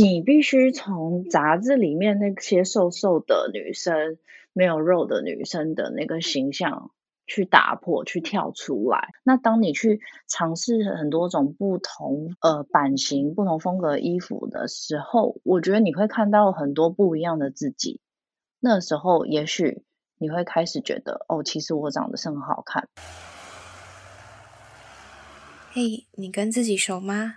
你必须从杂志里面那些瘦瘦的女生、没有肉的女生的那个形象去打破、去跳出来。那当你去尝试很多种不同呃版型、不同风格衣服的时候，我觉得你会看到很多不一样的自己。那时候，也许你会开始觉得，哦，其实我长得是很好看。嘿，你跟自己熟吗？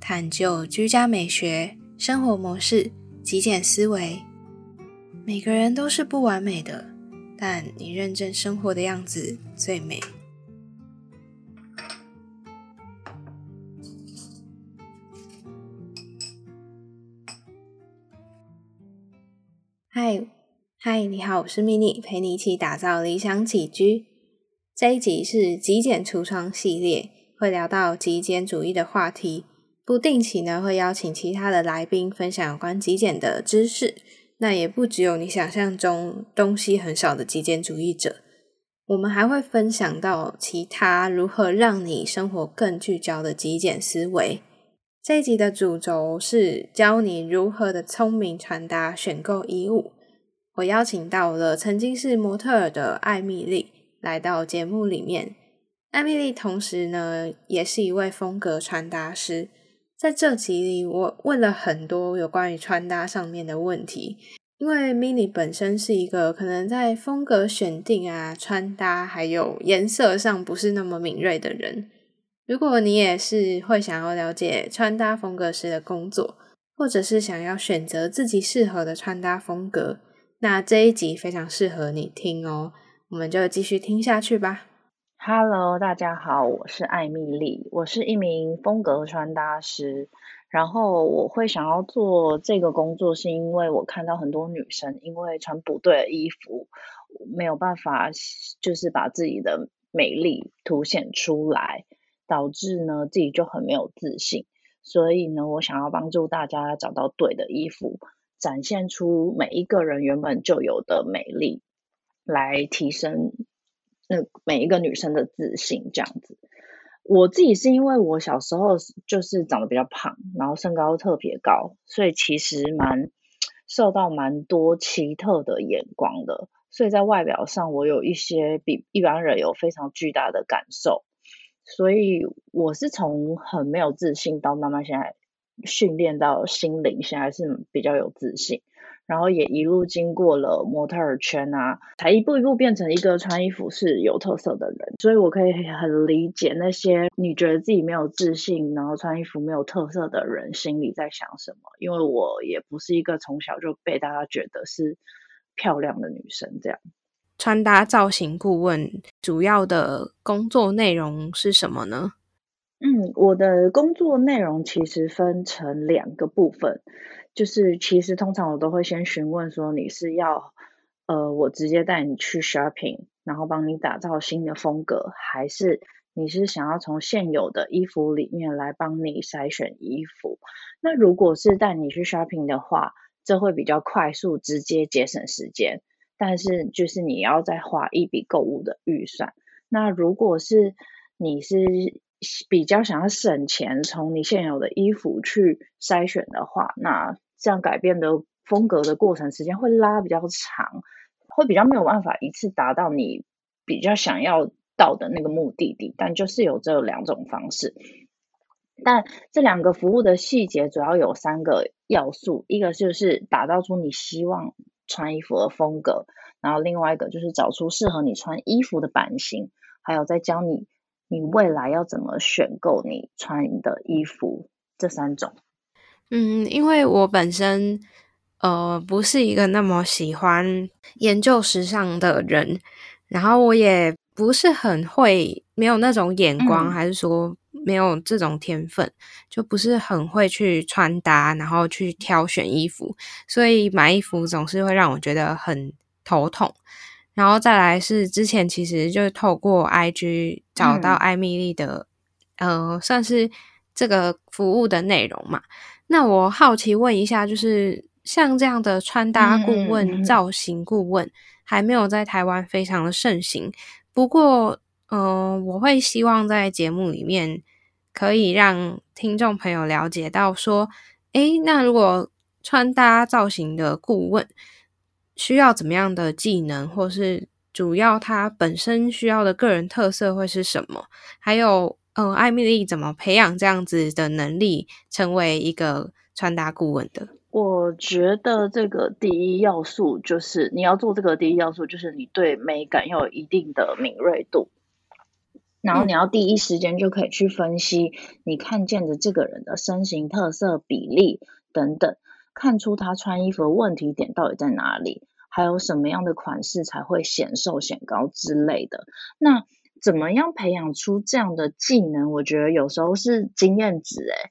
探究居家美学、生活模式、极简思维。每个人都是不完美的，但你认真生活的样子最美。嗨，嗨，你好，我是 mini，陪你一起打造理想起居。这一集是极简橱窗系列，会聊到极简主义的话题。不定期呢，会邀请其他的来宾分享有关极简的知识。那也不只有你想象中东西很少的极简主义者，我们还会分享到其他如何让你生活更聚焦的极简思维。这一集的主轴是教你如何的聪明传达、选购衣物。我邀请到了曾经是模特儿的艾米丽来到节目里面。艾米丽同时呢，也是一位风格传达师。在这集里，我问了很多有关于穿搭上面的问题，因为 Mini 本身是一个可能在风格选定啊、穿搭还有颜色上不是那么敏锐的人。如果你也是会想要了解穿搭风格师的工作，或者是想要选择自己适合的穿搭风格，那这一集非常适合你听哦。我们就继续听下去吧。Hello，大家好，我是艾米丽，我是一名风格穿搭师。然后我会想要做这个工作，是因为我看到很多女生因为穿不对的衣服，没有办法就是把自己的美丽凸显出来，导致呢自己就很没有自信。所以呢，我想要帮助大家找到对的衣服，展现出每一个人原本就有的美丽，来提升。那每一个女生的自信这样子，我自己是因为我小时候就是长得比较胖，然后身高特别高，所以其实蛮受到蛮多奇特的眼光的，所以在外表上我有一些比一般人有非常巨大的感受，所以我是从很没有自信到慢慢现在训练到心灵，现在是比较有自信。然后也一路经过了模特儿圈啊，才一步一步变成一个穿衣服是有特色的人。所以我可以很理解那些你觉得自己没有自信，然后穿衣服没有特色的人心里在想什么。因为我也不是一个从小就被大家觉得是漂亮的女生。这样，穿搭造型顾问主要的工作内容是什么呢？嗯，我的工作内容其实分成两个部分。就是其实通常我都会先询问说你是要呃我直接带你去 shopping，然后帮你打造新的风格，还是你是想要从现有的衣服里面来帮你筛选衣服？那如果是带你去 shopping 的话，这会比较快速、直接节省时间，但是就是你要再花一笔购物的预算。那如果是你是比较想要省钱，从你现有的衣服去筛选的话，那这样改变的风格的过程时间会拉比较长，会比较没有办法一次达到你比较想要到的那个目的地。但就是有这两种方式，但这两个服务的细节主要有三个要素：一个就是打造出你希望穿衣服的风格，然后另外一个就是找出适合你穿衣服的版型，还有再教你。你未来要怎么选购你穿的衣服？这三种，嗯，因为我本身呃不是一个那么喜欢研究时尚的人，然后我也不是很会，没有那种眼光，还是说没有这种天分，就不是很会去穿搭，然后去挑选衣服，所以买衣服总是会让我觉得很头痛。然后再来是之前其实就是透过 IG 找到艾米丽的，呃，算是这个服务的内容嘛。那我好奇问一下，就是像这样的穿搭顾问、造型顾问，还没有在台湾非常的盛行。不过，嗯，我会希望在节目里面可以让听众朋友了解到，说，诶，那如果穿搭造型的顾问需要怎么样的技能，或是主要他本身需要的个人特色会是什么？还有，嗯，艾米丽怎么培养这样子的能力，成为一个穿搭顾问的？我觉得这个第一要素就是你要做这个第一要素，就是你对美感要有一定的敏锐度。然后你要第一时间就可以去分析你看见的这个人的身形特色、比例等等，看出他穿衣服的问题点到底在哪里，还有什么样的款式才会显瘦显高之类的。那怎么样培养出这样的技能？我觉得有时候是经验值诶，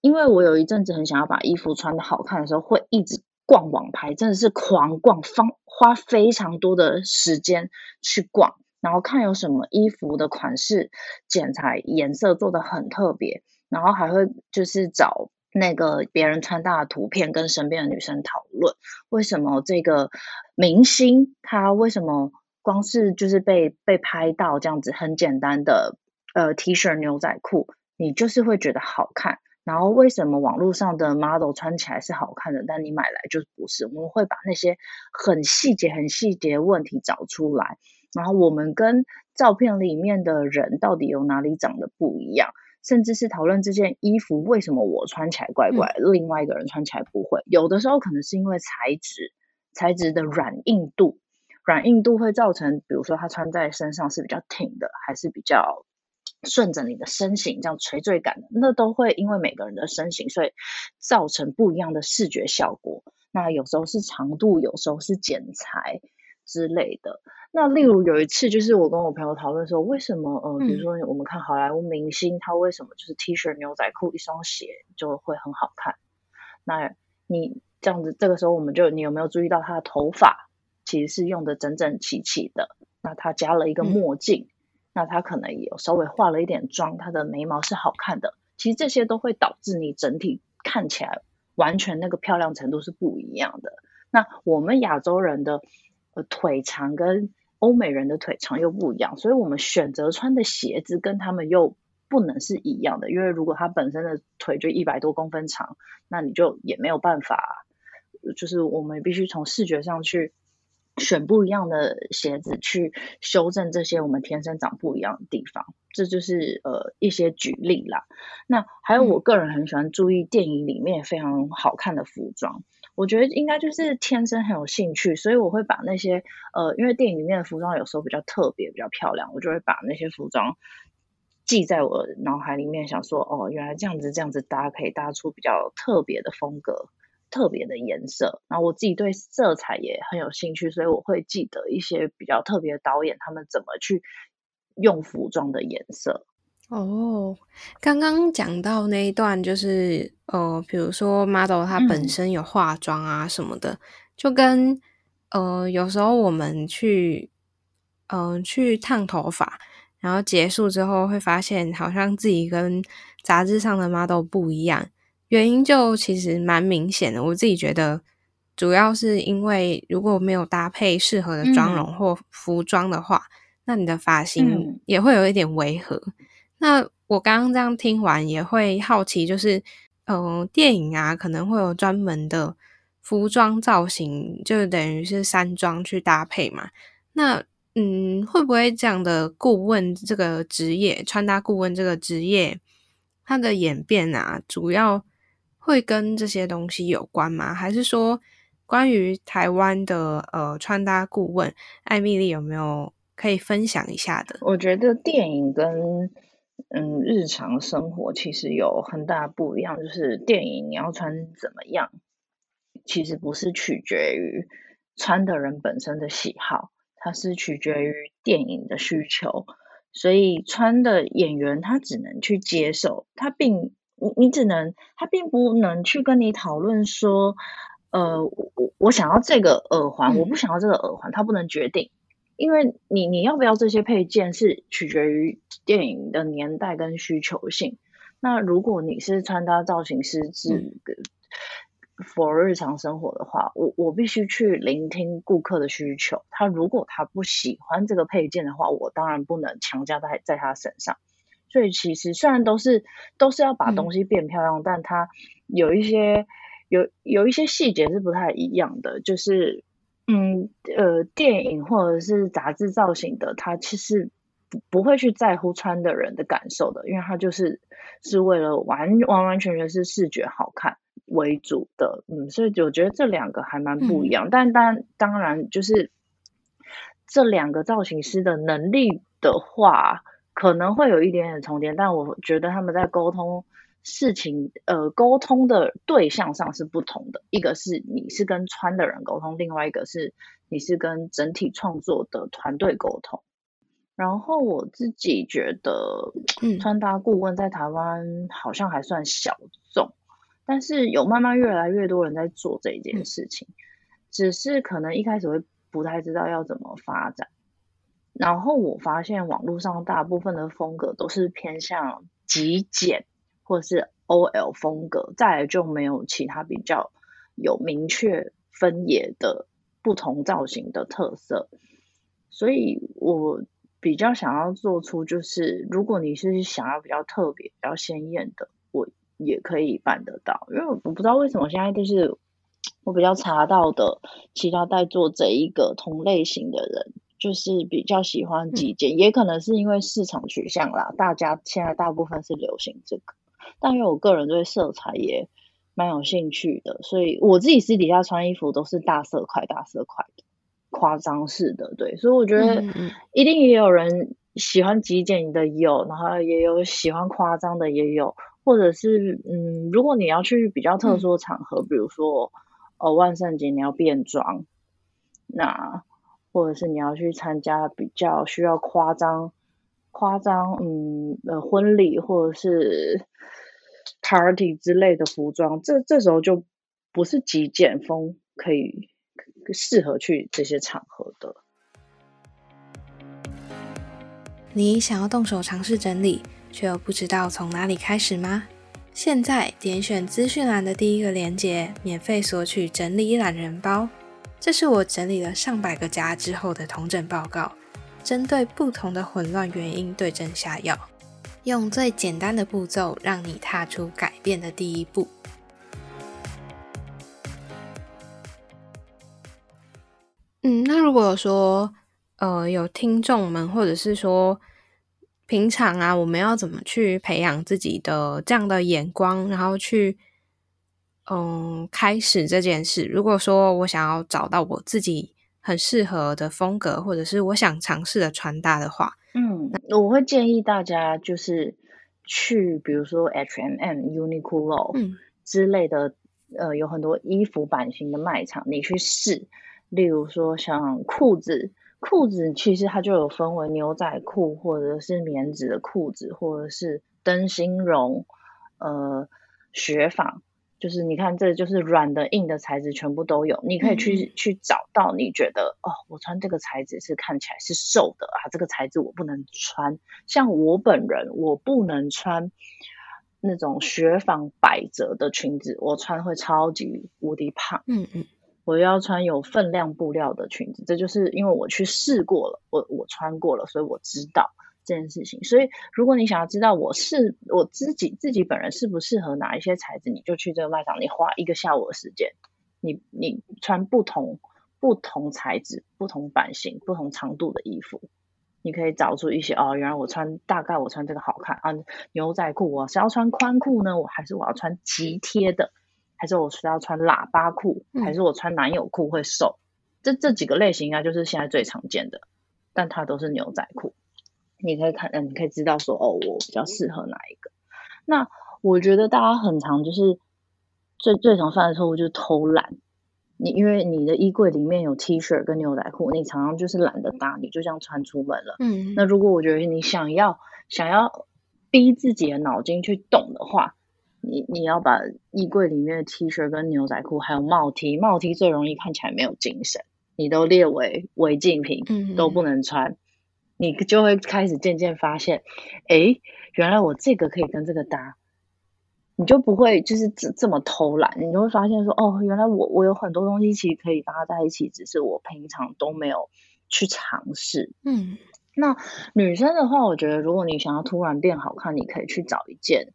因为我有一阵子很想要把衣服穿的好看的时候，会一直逛网拍，真的是狂逛，方花非常多的时间去逛。然后看有什么衣服的款式、剪裁、颜色做的很特别，然后还会就是找那个别人穿搭的图片，跟身边的女生讨论，为什么这个明星他为什么光是就是被被拍到这样子很简单的呃 T 恤牛仔裤，你就是会觉得好看，然后为什么网络上的 model 穿起来是好看的，但你买来就不是？我们会把那些很细节、很细节问题找出来。然后我们跟照片里面的人到底有哪里长得不一样，甚至是讨论这件衣服为什么我穿起来怪怪，另外一个人穿起来不会。有的时候可能是因为材质，材质的软硬度，软硬度会造成，比如说它穿在身上是比较挺的，还是比较顺着你的身形这样垂坠感的，那都会因为每个人的身形，所以造成不一样的视觉效果。那有时候是长度，有时候是剪裁。之类的，那例如有一次，就是我跟我朋友讨论说，为什么呃，比如说我们看好莱坞明星，他为什么就是 T 恤、牛仔裤、一双鞋就会很好看？那你这样子，这个时候我们就你有没有注意到他的头发其实是用的整整齐齐的？那他加了一个墨镜，那他可能有稍微化了一点妆，他的眉毛是好看的。其实这些都会导致你整体看起来完全那个漂亮程度是不一样的。那我们亚洲人的。腿长跟欧美人的腿长又不一样，所以我们选择穿的鞋子跟他们又不能是一样的。因为如果他本身的腿就一百多公分长，那你就也没有办法，就是我们必须从视觉上去选不一样的鞋子，去修正这些我们天生长不一样的地方。这就是呃一些举例啦。那还有我个人很喜欢注意电影里面非常好看的服装。我觉得应该就是天生很有兴趣，所以我会把那些呃，因为电影里面的服装有时候比较特别、比较漂亮，我就会把那些服装记在我脑海里面，想说哦，原来这样子这样子搭可以搭出比较特别的风格、特别的颜色。然后我自己对色彩也很有兴趣，所以我会记得一些比较特别的导演他们怎么去用服装的颜色。哦，刚刚讲到那一段，就是呃，比如说 model 他本身有化妆啊什么的，就跟呃，有时候我们去嗯去烫头发，然后结束之后会发现，好像自己跟杂志上的 model 不一样，原因就其实蛮明显的。我自己觉得，主要是因为如果没有搭配适合的妆容或服装的话，那你的发型也会有一点违和。那我刚刚这样听完，也会好奇，就是，嗯，电影啊，可能会有专门的服装造型，就等于是山庄去搭配嘛。那，嗯，会不会这样的顾问这个职业，穿搭顾问这个职业，它的演变啊，主要会跟这些东西有关吗？还是说，关于台湾的呃穿搭顾问，艾米丽有没有可以分享一下的？我觉得电影跟嗯，日常生活其实有很大不一样。就是电影你要穿怎么样，其实不是取决于穿的人本身的喜好，它是取决于电影的需求。所以穿的演员他只能去接受，他并你你只能他并不能去跟你讨论说，呃，我我想要这个耳环，我不想要这个耳环，他不能决定，因为你你要不要这些配件是取决于电影的年代跟需求性。那如果你是穿搭造型师，是 for 日常生活的话，我我必须去聆听顾客的需求。他如果他不喜欢这个配件的话，我当然不能强加在在他身上。所以其实虽然都是都是要把东西变漂亮，但它有一些有有一些细节是不太一样的。就是嗯呃，电影或者是杂志造型的，他其实不不会去在乎穿的人的感受的，因为他就是是为了完完完全全是视觉好看。为主的，嗯，所以我觉得这两个还蛮不一样，但当当然就是这两个造型师的能力的话，可能会有一点点重叠，但我觉得他们在沟通事情，呃，沟通的对象上是不同的，一个是你是跟穿的人沟通，另外一个是你是跟整体创作的团队沟通。然后我自己觉得，穿搭顾问在台湾好像还算小众。但是有慢慢越来越多人在做这一件事情，只是可能一开始会不太知道要怎么发展。然后我发现网络上大部分的风格都是偏向极简或者是 OL 风格，再来就没有其他比较有明确分野的不同造型的特色。所以我比较想要做出，就是如果你是想要比较特别、比较鲜艳的，我。也可以办得到，因为我不知道为什么现在就是我比较查到的其他在做这一个同类型的人，就是比较喜欢极简，也可能是因为市场取向啦，大家现在大部分是流行这个，但因为我个人对色彩也蛮有兴趣的，所以我自己私底下穿衣服都是大色块、大色块的夸张式的，对，所以我觉得一定也有人喜欢极简的有，然后也有喜欢夸张的也有。或者是嗯，如果你要去比较特殊的场合，比如说呃万圣节你要变装，那或者是你要去参加比较需要夸张夸张嗯呃婚礼或者是 party 之类的服装，这这时候就不是极简风可以适合去这些场合的。你想要动手尝试整理？却又不知道从哪里开始吗？现在点选资讯栏的第一个链接，免费索取整理懒人包。这是我整理了上百个家之后的同整报告，针对不同的混乱原因对症下药，用最简单的步骤让你踏出改变的第一步。嗯，那如果说呃有听众们，或者是说。平常啊，我们要怎么去培养自己的这样的眼光，然后去嗯开始这件事？如果说我想要找到我自己很适合的风格，或者是我想尝试的穿搭的话，嗯，我会建议大家就是去，比如说 H&M、Uniqlo 之类的，呃，有很多衣服版型的卖场，你去试。例如说像裤子。裤子其实它就有分为牛仔裤，或者是棉质的裤子，或者是灯芯绒，呃，雪纺，就是你看这就是软的、硬的材质全部都有。你可以去去找到你觉得哦，我穿这个材质是看起来是瘦的啊，这个材质我不能穿。像我本人，我不能穿那种雪纺百褶的裙子，我穿会超级无敌胖。嗯嗯。我要穿有分量布料的裙子，这就是因为我去试过了，我我穿过了，所以我知道这件事情。所以如果你想要知道我是我自己自己本人适不适合哪一些材质，你就去这个卖场，你花一个下午的时间，你你穿不同不同材质、不同版型、不同长度的衣服，你可以找出一些哦，原来我穿大概我穿这个好看啊，牛仔裤我是要穿宽裤呢，我还是我要穿极贴的。还是我是要穿喇叭裤，还是我穿男友裤会瘦？这这几个类型应该就是现在最常见的，但它都是牛仔裤。你可以看，嗯，你可以知道说，哦，我比较适合哪一个。那我觉得大家很常就是最最常犯的错误就是偷懒，你因为你的衣柜里面有 T 恤跟牛仔裤，你常常就是懒得搭，你就这样穿出门了。嗯，那如果我觉得你想要想要逼自己的脑筋去动的话，你你要把衣柜里面的 T 恤跟牛仔裤还有帽 T，帽 T 最容易看起来没有精神，你都列为违禁品，嗯都不能穿，你就会开始渐渐发现，哎，原来我这个可以跟这个搭。你就不会就是这这么偷懒，你就会发现说，哦，原来我我有很多东西其实可以搭在一起，只是我平常都没有去尝试。嗯，那女生的话，我觉得如果你想要突然变好看，你可以去找一件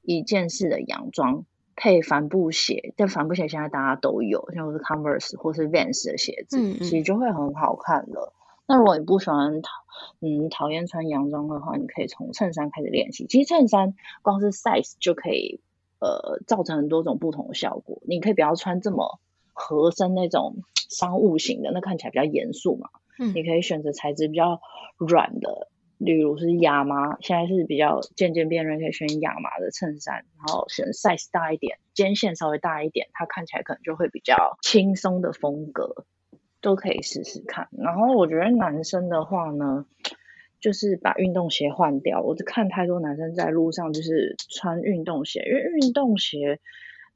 一件式的洋装配帆布鞋，但帆布鞋现在大家都有，像是 Converse 或是 Vans 的鞋子，嗯嗯其实就会很好看了。那如果你不喜欢讨嗯讨厌穿洋装的话，你可以从衬衫开始练习。其实衬衫光是 size 就可以呃造成很多种不同的效果。你可以不要穿这么合身那种商务型的，那看起来比较严肃嘛。嗯你可以选择材质比较软的，例如是亚麻，现在是比较渐渐变热，可以选亚麻的衬衫，然后选 size 大一点，肩线稍微大一点，它看起来可能就会比较轻松的风格，都可以试试看。然后我觉得男生的话呢，就是把运动鞋换掉。我就看太多男生在路上就是穿运动鞋，因为运动鞋。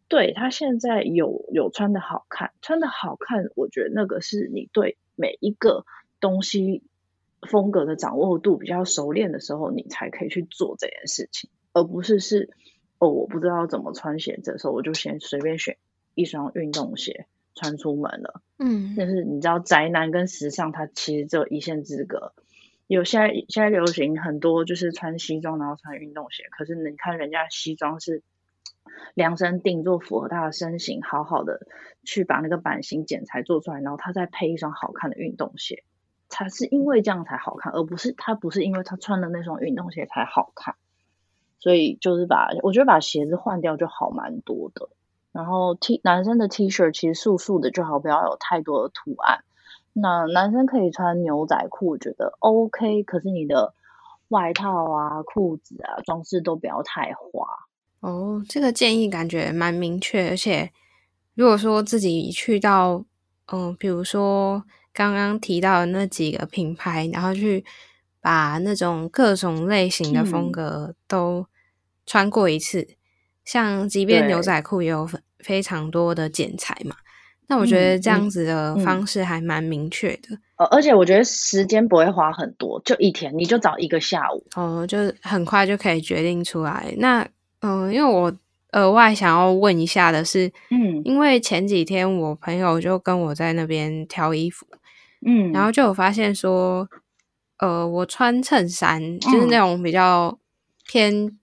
对他现在有有穿的好看，穿的好看，我觉得那个是你对每一个东西风格的掌握度比较熟练的时候，你才可以去做这件事情，而不是是哦我不知道怎么穿鞋子的时候，我就先随便选一双运动鞋穿出门了。嗯但是你知道宅男跟时尚，它其实只有一线之隔。有现在现在流行很多就是穿西装然后穿运动鞋，可是你看人家西装是量身定做，符合他的身形，好好的去把那个版型剪裁做出来，然后他再配一双好看的运动鞋，才是因为这样才好看，而不是他不是因为他穿的那双运动鞋才好看。所以就是把我觉得把鞋子换掉就好蛮多的。然后 T 男生的 T 恤其实素素的就好，不要有太多的图案。那男生可以穿牛仔裤，我觉得 OK，可是你的外套啊、裤子啊、装饰都不要太花。哦，这个建议感觉蛮明确，而且如果说自己去到，嗯，比如说刚刚提到的那几个品牌，然后去把那种各种类型的风嗯格都穿过一次，像即便牛仔裤也有非非常多的剪裁嘛，那我觉得这样嗯子的嗯方式还蛮明确的。呃，而且我觉得时间不会花很多，就一天，你就找一个下午。哦，就是很快就可以决定出来。那嗯，因为我额外想要问一下的是，嗯因为前几天我朋友就跟我在那边挑衣服，嗯，然后就有发现说，呃，我穿衬衫就是那嗯种比较偏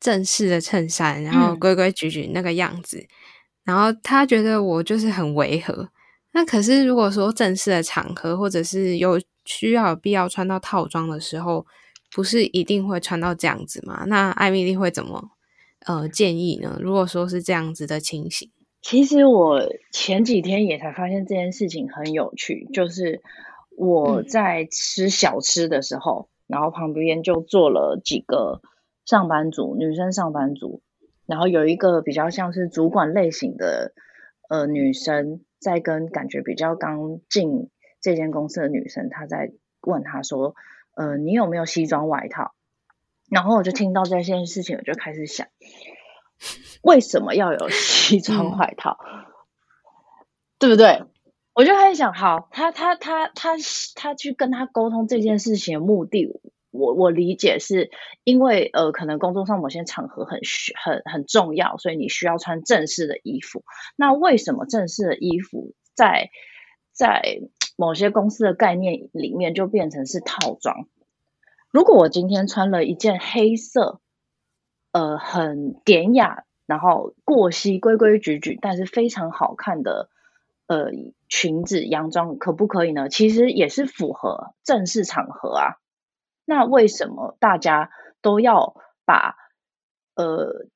正式的衬衫，然后嗯规规矩矩那个样子，然后他觉得我就是很违和。那可是如果说正式的场合，或者是有需要有必要穿到套装的时候，不是一定会穿到这样子吗？那艾米丽会怎么呃建议呢？如果说是这样子的情形，其实我前几天也才发现这件事情很有趣，就是我嗯在吃小吃的时候，然后旁边就坐了几个上班族，女生上班族，然后有一个比较像是主管类型的呃女生，在跟感觉比较刚进这间公司的女生，她在问她说，呃，你有没有西装外套？然后我就听到这件事情，我就开始想，为什么要有 西装嗯外套？对不对？我就开始想，好，他他他他他去跟他沟通这件事情的目的，我我理解是因为呃，可能工作上某些场合很需很很重要，所以你需要穿正式的衣服。那为什么正式的衣服在在某些公司的概念里面就变成是套装？如果我今天穿了一件黑色，呃，很典雅，然后过膝规规矩矩，但是非常好看的呃裙子洋装，可不可以呢？其实也是符合正式场合啊。那为什么大家都要把呃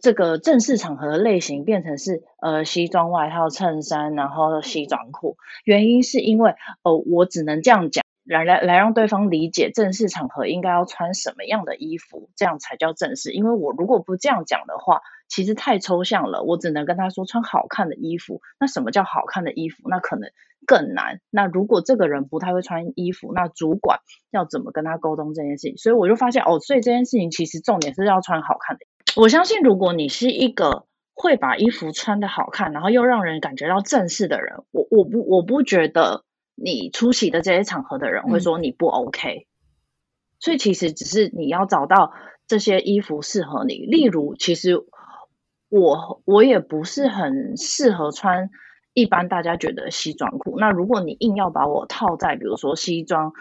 这个正式场合的类型变成是呃西装外套、衬衫，然后西装裤？原因是因为呃我只能这样讲。来来来，让对方理解正式场合应该要穿什么样的衣服，这样才叫正式。因为我如果不这样讲的话，其实太抽象了，我只能跟他说穿好看的衣服。那什么叫好看的衣服？那可能更难。那如果这个人不太会穿衣服，那主管要怎么跟他沟通这件事情？所以我就发现哦，所以这件事情其实重点是要穿好看的。我相信，如果你是一个会把衣服穿的好看，然后又让人感觉到正式的人，我我不我不觉得你出席的这些场合的人会说你不 OK。所以其实只是你要找到这些衣服适合你。例如，其实我我也不是很适合穿一般大家觉得西装裤。那如果你硬要把我套在比如说西装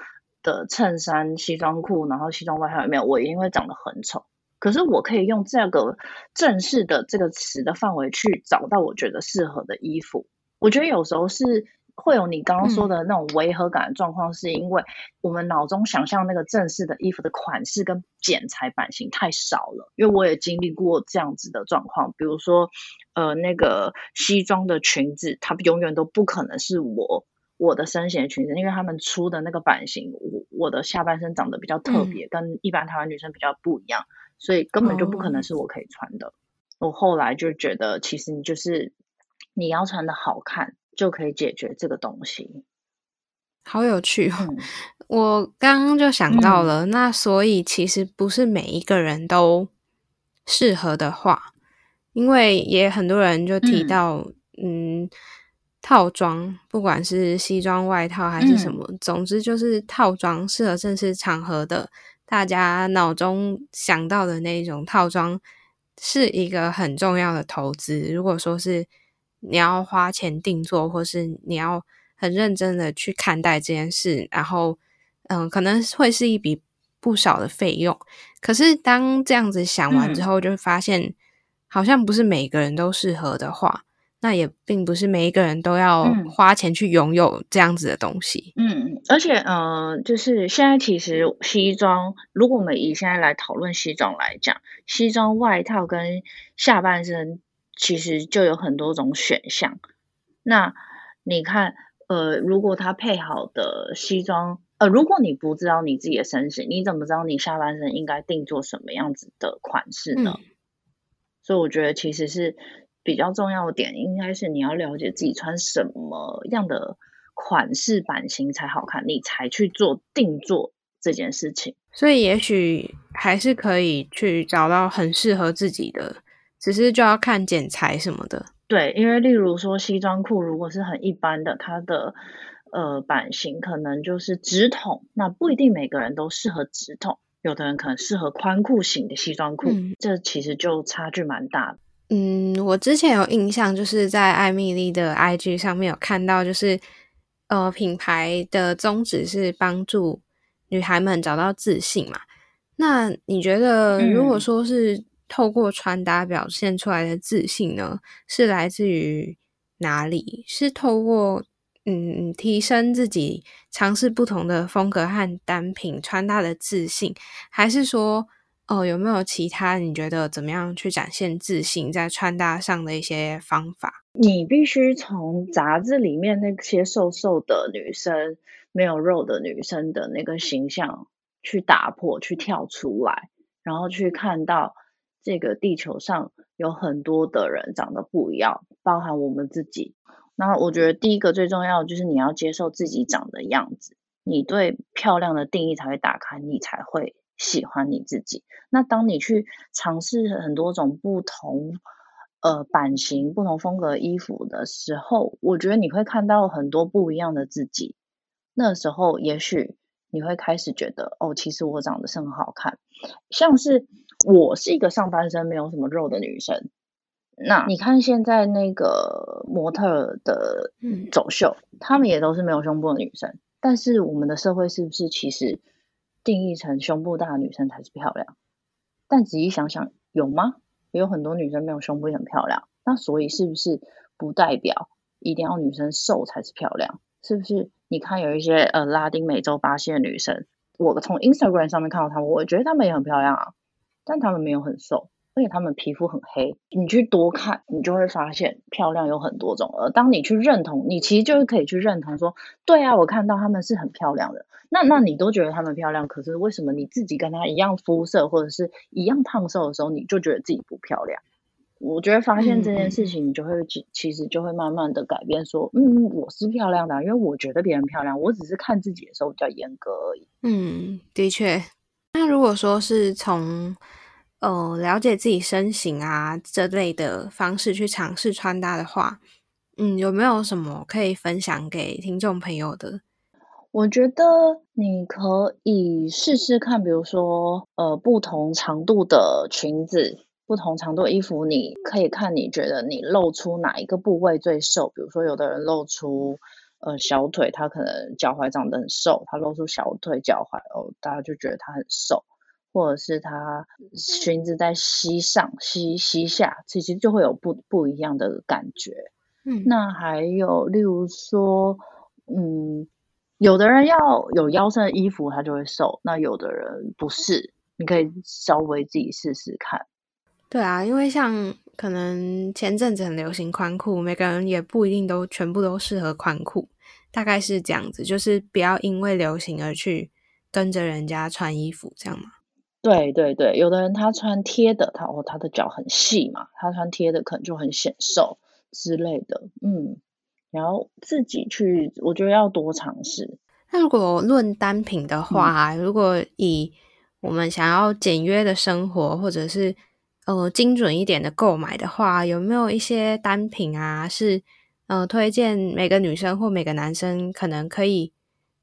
的衬衫、西装裤，然后西装外套里面，我一定会长得很丑。可是我可以用这个正式的这个词的范围去找到我觉得适合的衣服。我觉得有时候是。会有你刚刚说的那种违和感的状况，是因为我们脑中想象那个正式的衣服的款式跟剪裁版型太少了。因为我也经历过这样子的状况，比如说，呃，那个西装的裙子，它永远都不可能是我我的身形的裙子，因为他们出的那个版型，我我的下半身长得比较特别，跟一般台湾女生比较不一样，所以根本就不可能是我可以穿的。我后来就觉得，其实你就是你要穿的好看。就可以解决这个东西，好有趣哦。我刚刚就想到了，那所以其实不是每一个人都适合的话，因为也很多人就提到，嗯，套装不管是西装外套还是什么，总之就是套装适合正式场合的，大家脑中想到的那种套装是一个很重要的投资。如果说是。你要花钱定做，或是你要很认真的去看待这件事，然后，嗯，可能会是一笔不少的费用。可是当这样子想完之后，就会发现好像不是每个人都适合的话，那也并不是每一个人都要花钱去拥有这样子的东西。嗯，而且，呃，就是现在其实西装，如果我们以现在来讨论西装来讲，西装外套跟下半身。其实就有很多种选项。那你看，呃，如果他配好的西装，呃，如果你不知道你自己的身形，你怎么知道你下半身应该定做什么样子的款式呢？所以我觉得其实是比较重要的点，应该是你要了解自己穿什么样的款式版型才好看，你才去做定做这件事情。所以也许还是可以去找到很适合自己的。只是就要看剪裁什么的，对，因为例如说西装裤，如果是很一般的，它的呃版型可能就是直筒，那不一定每个人都适合直筒，有的人可能适合宽裤型的西装裤，这其实就差距蛮大的。嗯，我之前有印象，就是在艾米丽的 IG 上面有看到，就是呃品牌的宗旨是帮助女孩们找到自信嘛。那你觉得，如果说是？透过穿搭表现出来的自信呢，是来自于哪里？是透过嗯提升自己、尝试不同的风格和单品穿搭的自信，还是说哦有没有其他你觉得怎么样去展现自信在穿搭上的一些方法？你必须从杂志里面那些瘦瘦的女生、没有肉的女生的那个形象去打破、去跳出来，然后去看到。这个地球上有很多的人长得不一样，包含我们自己。那我觉得第一个最重要的就是你要接受自己长的样子，你对漂亮的定义才会打开，你才会喜欢你自己。那当你去尝试很多种不同呃版型、不同风格衣服的时候，我觉得你会看到很多不一样的自己。那时候也许你会开始觉得，哦，其实我长得是很好看，像是。我是一个上半身没有什么肉的女生，那你看现在那个模特的走秀，她们也都是没有胸部的女生。但是我们的社会是不是其实定义成胸部大的女生才是漂亮？但仔细想想，有吗？也有很多女生没有胸部也很漂亮。那所以是不是不代表一定要女生瘦才是漂亮？是不是？你看有一些呃拉丁美洲、巴西的女生，我从 Instagram 上面看到她们，我觉得她们也很漂亮啊。但他们没有很瘦，而且他们皮肤很黑。你去多看，你就会发现漂亮有很多种。而当你去认同，你其实就是可以去认同说，对啊，我看到他们是很漂亮的。那那你都觉得他们漂亮，可是为什么你自己跟他一样肤色或者是一样胖瘦的时候，你就觉得自己不漂亮？我觉得发现这件事情，你就会其其实就会慢慢的改变，说，嗯，我是漂亮的，因为我觉得别人漂亮，我只是看自己的时候比较严格而已。嗯，的确。那如果说是从呃了解自己身形啊这类的方式去尝试穿搭的话，嗯，有没有什么可以分享给听众朋友的？我觉得你可以试试看，比如说，呃，不同长度的裙子，不同长度衣服，你可以看你觉得你露出哪一个部位最瘦。比如说，有的人露出呃小腿，他可能脚踝长得很瘦，他露出小腿、脚踝哦，大家就觉得他很瘦。或者是他裙子在膝上、膝膝下，其实就会有不不一样的感觉。嗯，那还有例如说，嗯。有的人要有腰身的衣服，他就会瘦。那有的人不是，你可以稍微自己试试看。对啊，因为像可能前阵子很流行宽裤，每个人也不一定都全部都适合宽裤，大概是这样子。就是不要因为流行而去跟着人家穿衣服，这样吗？对对对，有的人他穿贴的，他哦他的脚很细嘛，他穿贴的可能就很显瘦之类的，嗯。然后自己去，我觉得要多尝试。那如果论单品的话，如果以我们想要简约的生活，或者是呃精准一点的购买的话，有没有一些单品啊，是呃推荐每个女生或每个男生可能可以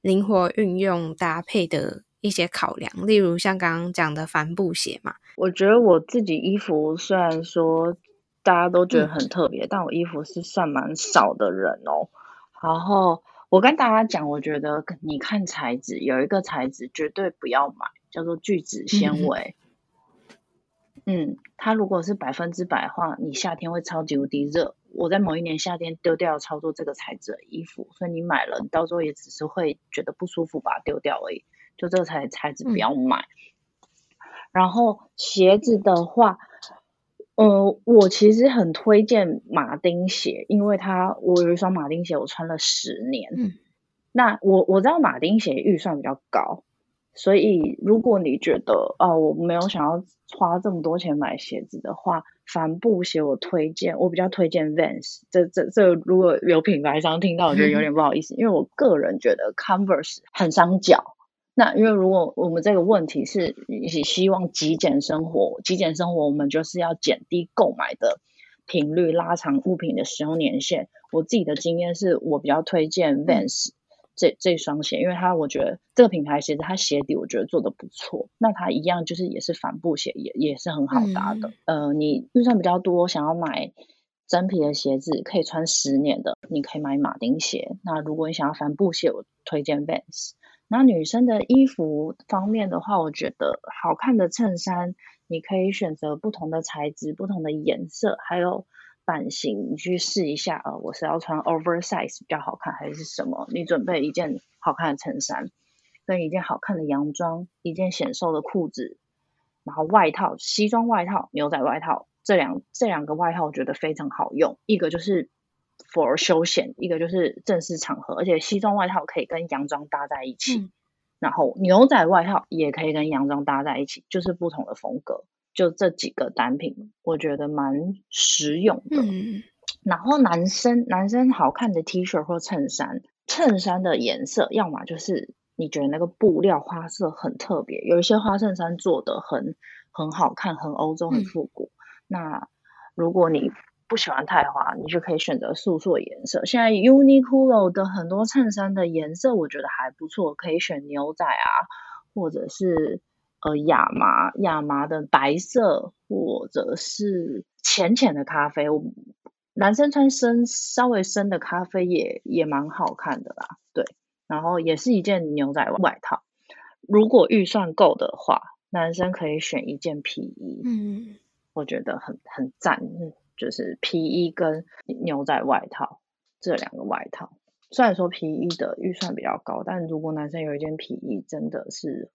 灵活运用搭配的一些考量？例如像刚刚讲的帆布鞋嘛。我觉得我自己衣服虽然说。大家都觉得很特别，但我衣服是算蛮少的人哦。然后我跟大家讲，我觉得你看材质，有一个材质绝对不要买，叫做聚酯纤维。嗯，它如果是百分之百的话，你夏天会超级无敌热。我在某一年夏天丢掉操作这个材质的衣服，所以你买了，你到时候也只是会觉得不舒服，把它丢掉而已。就这个材材质不要买。然后鞋子的话。呃，我其实很推荐马丁鞋，因为它我有一双马丁鞋，我穿了十年。嗯，那我我知道马丁鞋预算比较高，所以如果你觉得啊，我没有想要花这么多钱买鞋子的话，帆布鞋我推荐，我比较推荐 Vans。这这这如果有品牌商听到，我觉得有点不好意思，因为我个人觉得 Converse 很伤脚。那因为如果我们这个问题是希望极简生活，极简生活我们就是要减低购买的频率，拉长物品的使用年限。我自己的经验是我比较推荐 Vans 这这双鞋，因为它我觉得这个品牌鞋子它鞋底我觉得做的不错。那它一样就是也是帆布鞋，也也是很好搭的。呃，你预算比较多，想要买真皮的鞋子可以穿十年的，你可以买马丁鞋。那如果你想要帆布鞋，我推荐 Vans。那女生的衣服方面的话，我觉得好看的衬衫，你可以选择不同的材质、不同的颜色，还有版型，你去试一下啊。我是要穿 oversize 比较好看，还是什么？你准备一件好看的衬衫，跟一件好看的洋装，一件显瘦的裤子，然后外套、西装外套、牛仔外套，这两这两个外套我觉得非常好用，一个就是。for 休闲，一个就是正式场合，而且西装外套可以跟洋装搭在一起，然后牛仔外套也可以跟洋装搭在一起，就是不同的风格。就这几个单品，我觉得蛮实用的。然后男生男生好看的 T 恤或衬衫，衬衫的颜色要么就是你觉得那个布料花色很特别，有一些花衬衫做的很很好看，很欧洲，很复古。那如果你不喜欢太花，你就可以选择素素的颜色。现在 Uniqlo 的很多衬衫的颜色，我觉得还不错，可以选牛仔啊，或者是呃亚麻亚麻的白色，或者是浅浅的咖啡。男生穿深稍微深的咖啡也也蛮好看的啦。对，然后也是一件牛仔外套。如果预算够的话，男生可以选一件皮衣。嗯，我觉得很很赞。就是皮衣跟牛仔外套这两个外套，虽然说皮衣的预算比较高，但如果男生有一件皮衣，真的是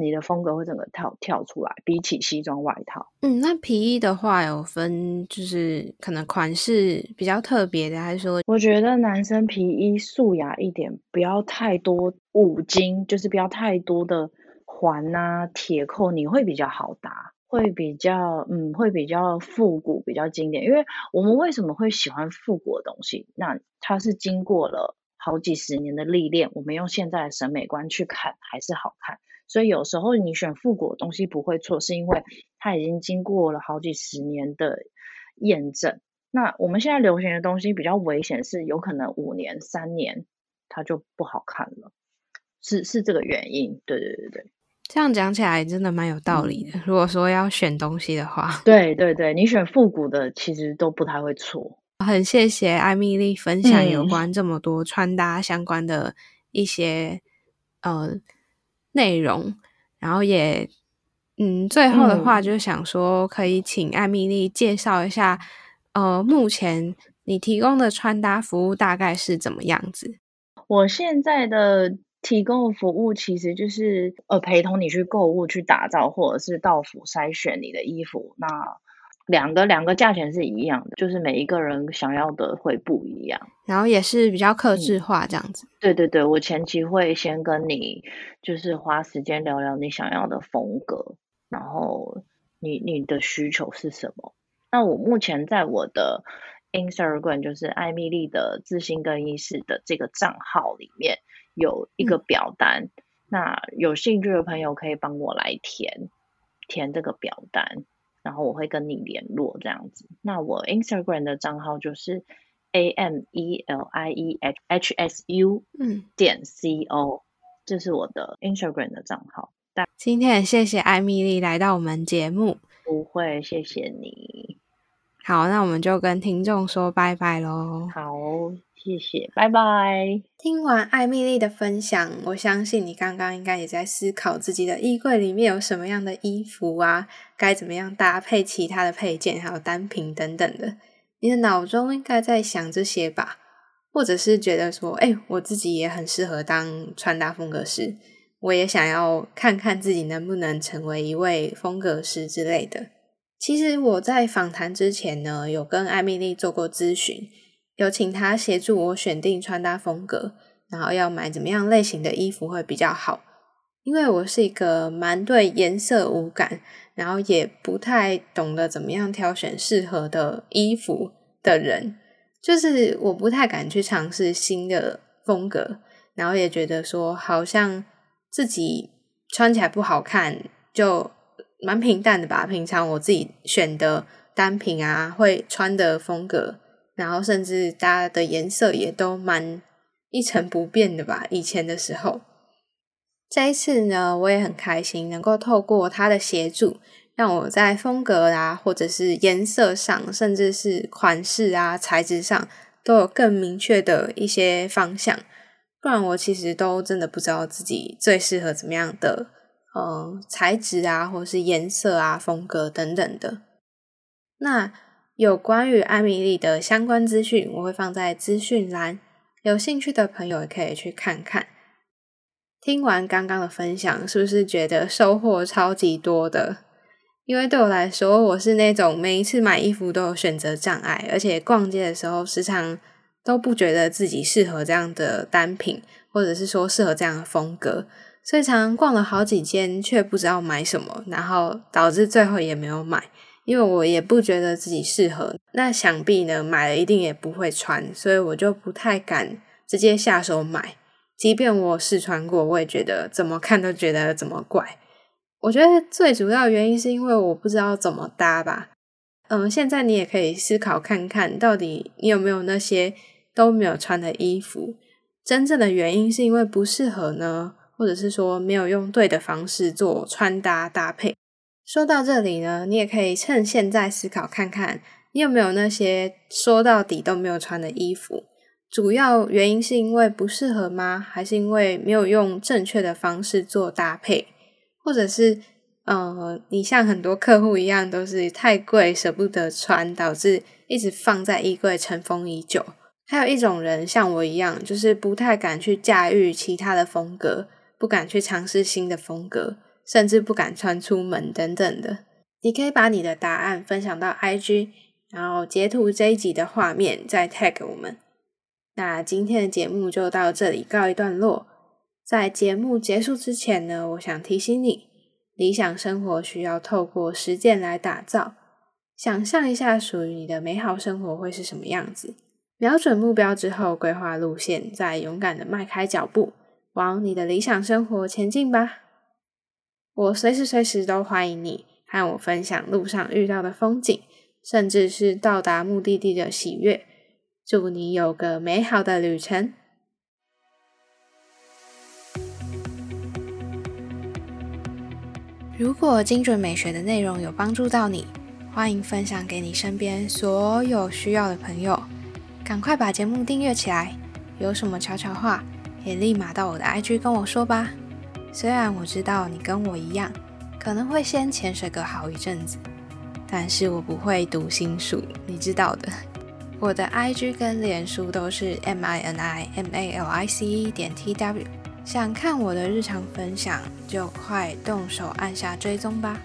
你的风格会整个跳跳出来，比起西装外套。嗯，那皮衣的话有分，就是可能款式比较特别的，还是说？我觉得男生皮衣素雅一点，不要太多五金，就是不要太多的环啊、铁扣，你会比较好搭。会比较，嗯，会比较复古，比较经典。因为我们为什么会喜欢复古的东西？那它是经过了好几十年的历练，我们用现在的审美观去看，还是好看。所以有时候你选复古的东西不会错，是因为它已经经过了好几十年的验证。那我们现在流行的东西比较危险，是有可能五年、三年它就不好看了，是是这个原因。对对对对。这样讲起来真的蛮有道理的。如果说要选东西的话，对对对，你选复古的其实都不太会错。很谢谢艾米丽分享有关这么多穿搭相关的一些呃内容，然后也嗯，最后的话就是想说，可以请艾米丽介绍一下，呃，目前你提供的穿搭服务大概是怎么样子？我现在的。提供的服务其实就是呃陪同你去购物、去打造，或者是到府筛选你的衣服。那两个两个价钱是一样的，就是每一个人想要的会不一样。然后也是比较克制化这样子。对对对，我前期会先跟你就是花时间聊聊你想要的风格，然后你你的需求是什么。那我目前在我的 Instagram 就是艾米丽的自信更衣室的这个账号里面。有一个表单，那有兴趣的朋友可以帮我来填填这个表单，然后我会跟你联络这样子。那我 Instagram 的账号就是 A M E L I E H S U 嗯点 C O，这是我的 Instagram 的账号。今天也谢谢艾米丽来到我们节目，不会，谢谢你。好，那我们就跟听众说拜拜喽。好。谢谢，拜拜。听完艾米丽的分享，我相信你刚刚应该也在思考自己的衣柜里面有什么样的衣服啊，该怎么样搭配其他的配件，还有单品等等的。你的脑中应该在想这些吧？或者是觉得说，哎，我自己也很适合当穿搭风格师，我也想要看看自己能不能成为一位风格师之类的。其实我在访谈之前呢，有跟艾米丽做过咨询。有请他协助我选定穿搭风格，然后要买怎么样类型的衣服会比较好。因为我是一个蛮对颜色无感，然后也不太懂得怎么样挑选适合的衣服的人，就是我不太敢去尝试新的风格，然后也觉得说好像自己穿起来不好看，就蛮平淡的吧。平常我自己选的单品啊，会穿的风格。然后甚至大家的颜色也都蛮一成不变的吧。以前的时候，这一次呢，我也很开心能够透过他的协助，让我在风格啊，或者是颜色上，甚至是款式啊、材质上，都有更明确的一些方向。不然我其实都真的不知道自己最适合怎么样的，嗯，材质啊，或是颜色啊、风格等等的。那。有关于艾米丽的相关资讯，我会放在资讯栏，有兴趣的朋友也可以去看看。听完刚刚的分享，是不是觉得收获超级多的？因为对我来说，我是那种每一次买衣服都有选择障碍，而且逛街的时候时常都不觉得自己适合这样的单品，或者是说适合这样的风格，所以常常逛了好几间，却不知道买什么，然后导致最后也没有买。因为我也不觉得自己适合，那想必呢买了一定也不会穿，所以我就不太敢直接下手买。即便我试穿过，我也觉得怎么看都觉得怎么怪。我觉得最主要原因是因为我不知道怎么搭吧。嗯，现在你也可以思考看看到底你有没有那些都没有穿的衣服，真正的原因是因为不适合呢，或者是说没有用对的方式做穿搭搭配。说到这里呢，你也可以趁现在思考看看，你有没有那些说到底都没有穿的衣服？主要原因是因为不适合吗？还是因为没有用正确的方式做搭配？或者是，呃，你像很多客户一样，都是太贵舍不得穿，导致一直放在衣柜尘封已久？还有一种人像我一样，就是不太敢去驾驭其他的风格，不敢去尝试新的风格。甚至不敢穿出门等等的，你可以把你的答案分享到 IG，然后截图这一集的画面再 tag 我们。那今天的节目就到这里告一段落。在节目结束之前呢，我想提醒你，理想生活需要透过实践来打造。想象一下属于你的美好生活会是什么样子？瞄准目标之后，规划路线，再勇敢的迈开脚步，往你的理想生活前进吧。我随时随时都欢迎你和我分享路上遇到的风景，甚至是到达目的地的喜悦。祝你有个美好的旅程！如果精准美学的内容有帮助到你，欢迎分享给你身边所有需要的朋友。赶快把节目订阅起来，有什么悄悄话也立马到我的 IG 跟我说吧。虽然我知道你跟我一样，可能会先潜水个好一阵子，但是我不会读心术，你知道的。我的 IG 跟脸书都是 M I N I M A L I C E 点 T W，想看我的日常分享就快动手按下追踪吧。